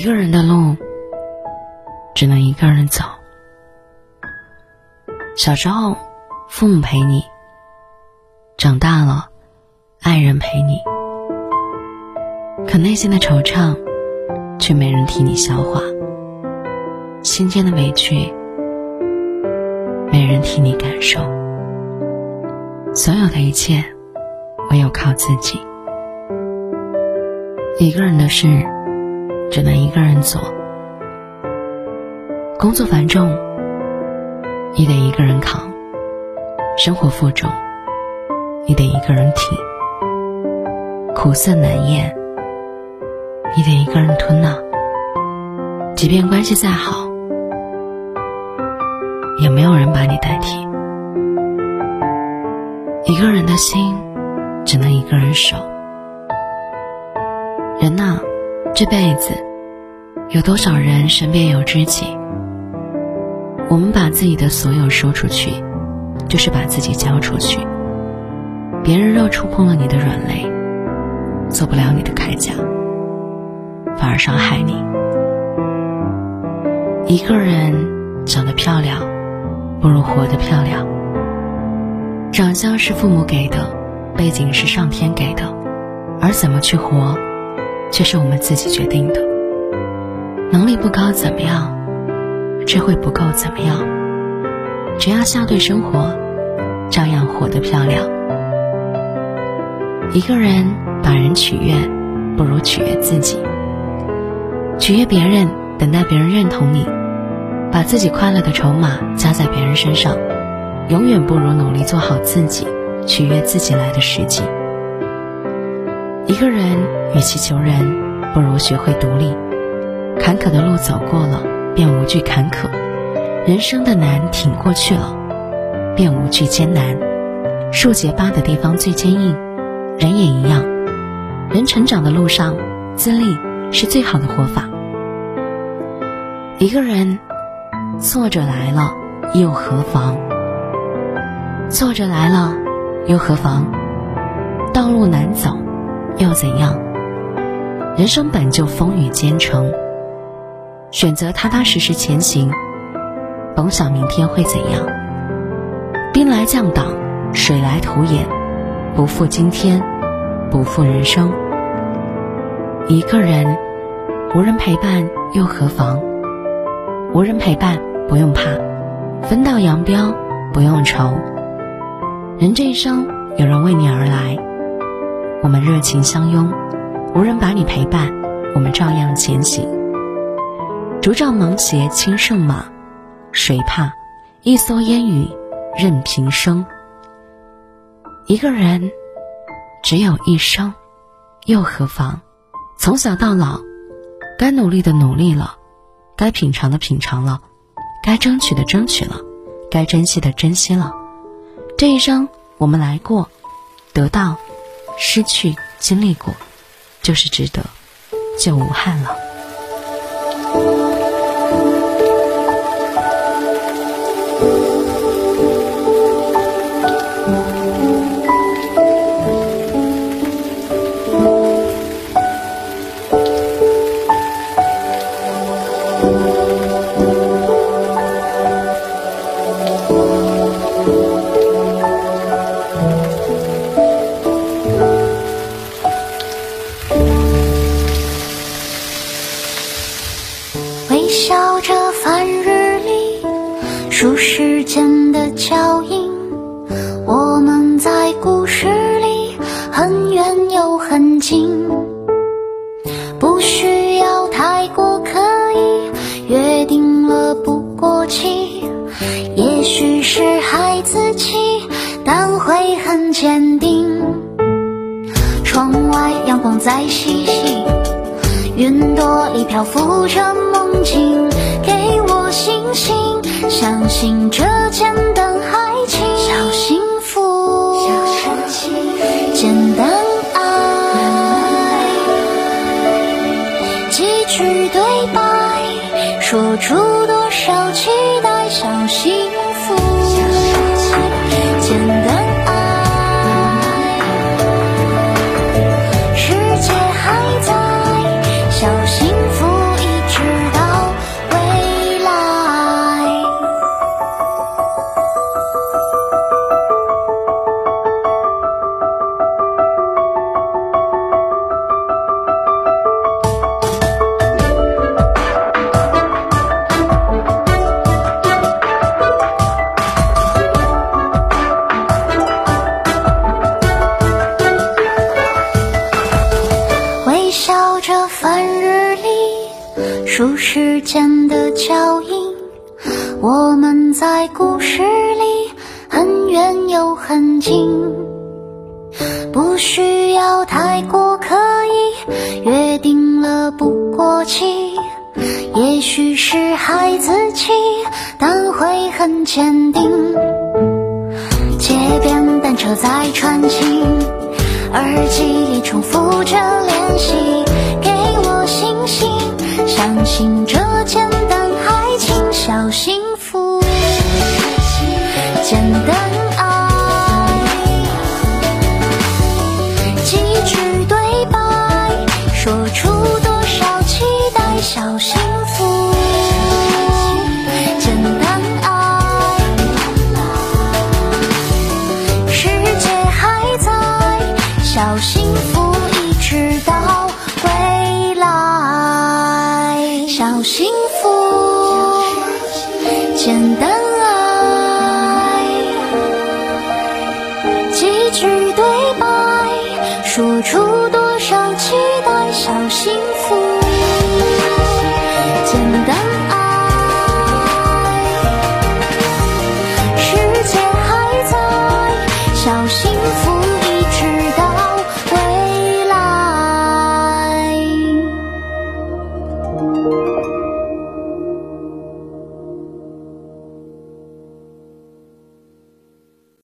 一个人的路，只能一个人走。小时候，父母陪你；长大了，爱人陪你。可内心的惆怅，却没人替你消化；心间的委屈，没人替你感受。所有的一切，唯有靠自己。一个人的事。只能一个人做，工作繁重，你得一个人扛；生活负重，你得一个人挺；苦涩难咽，你得一个人吞呐。即便关系再好，也没有人把你代替。一个人的心，只能一个人守。人呐。这辈子，有多少人身边有知己？我们把自己的所有说出去，就是把自己交出去。别人若触碰了你的软肋，做不了你的铠甲，反而伤害你。一个人长得漂亮，不如活得漂亮。长相是父母给的，背景是上天给的，而怎么去活？却是我们自己决定的。能力不高怎么样？智慧不够怎么样？只要笑对生活，照样活得漂亮。一个人把人取悦，不如取悦自己。取悦别人，等待别人认同你，把自己快乐的筹码加在别人身上，永远不如努力做好自己，取悦自己来的实际。一个人与其求人，不如学会独立。坎坷的路走过了，便无惧坎坷；人生的难挺过去了，便无惧艰难。树结疤的地方最坚硬，人也一样。人成长的路上，自立是最好的活法。一个人，挫折来了又何妨？挫折来了又何妨？道路难走。又怎样？人生本就风雨兼程，选择踏踏实实前行，甭想明天会怎样。兵来将挡，水来土掩，不负今天，不负人生。一个人，无人陪伴又何妨？无人陪伴不用怕，分道扬镳不用愁。人这一生，有人为你而来。我们热情相拥，无人把你陪伴，我们照样前行。竹杖芒鞋轻胜马，谁怕？一蓑烟雨任平生。一个人只有一生，又何妨？从小到老，该努力的努力了，该品尝的品尝了，该争取的争取了，该珍惜的珍惜了。这一生我们来过，得到。失去经历过，就是值得，就无憾了。笑着翻日历数时间的脚印，我们在故事里很远又很近，不需要太过刻意，约定了不过期。也许是孩子气，但会很坚定。窗外阳光在嬉戏，云朵里漂浮着梦境，给我信心。相信这简单爱情，小幸福，小简单爱，几句对白，说出多少情数时间的脚印，我们在故事里很远又很近，不需要太过刻意，约定了不过期。也许是孩子气，但会很坚定。街边单车在穿行，耳机里重复着练习，相信这简单爱情小幸福，简单爱，几句对白，说出多少期待，小幸福，简单爱。世界还在，小幸福一直到白，说出多少期待。小幸福，简单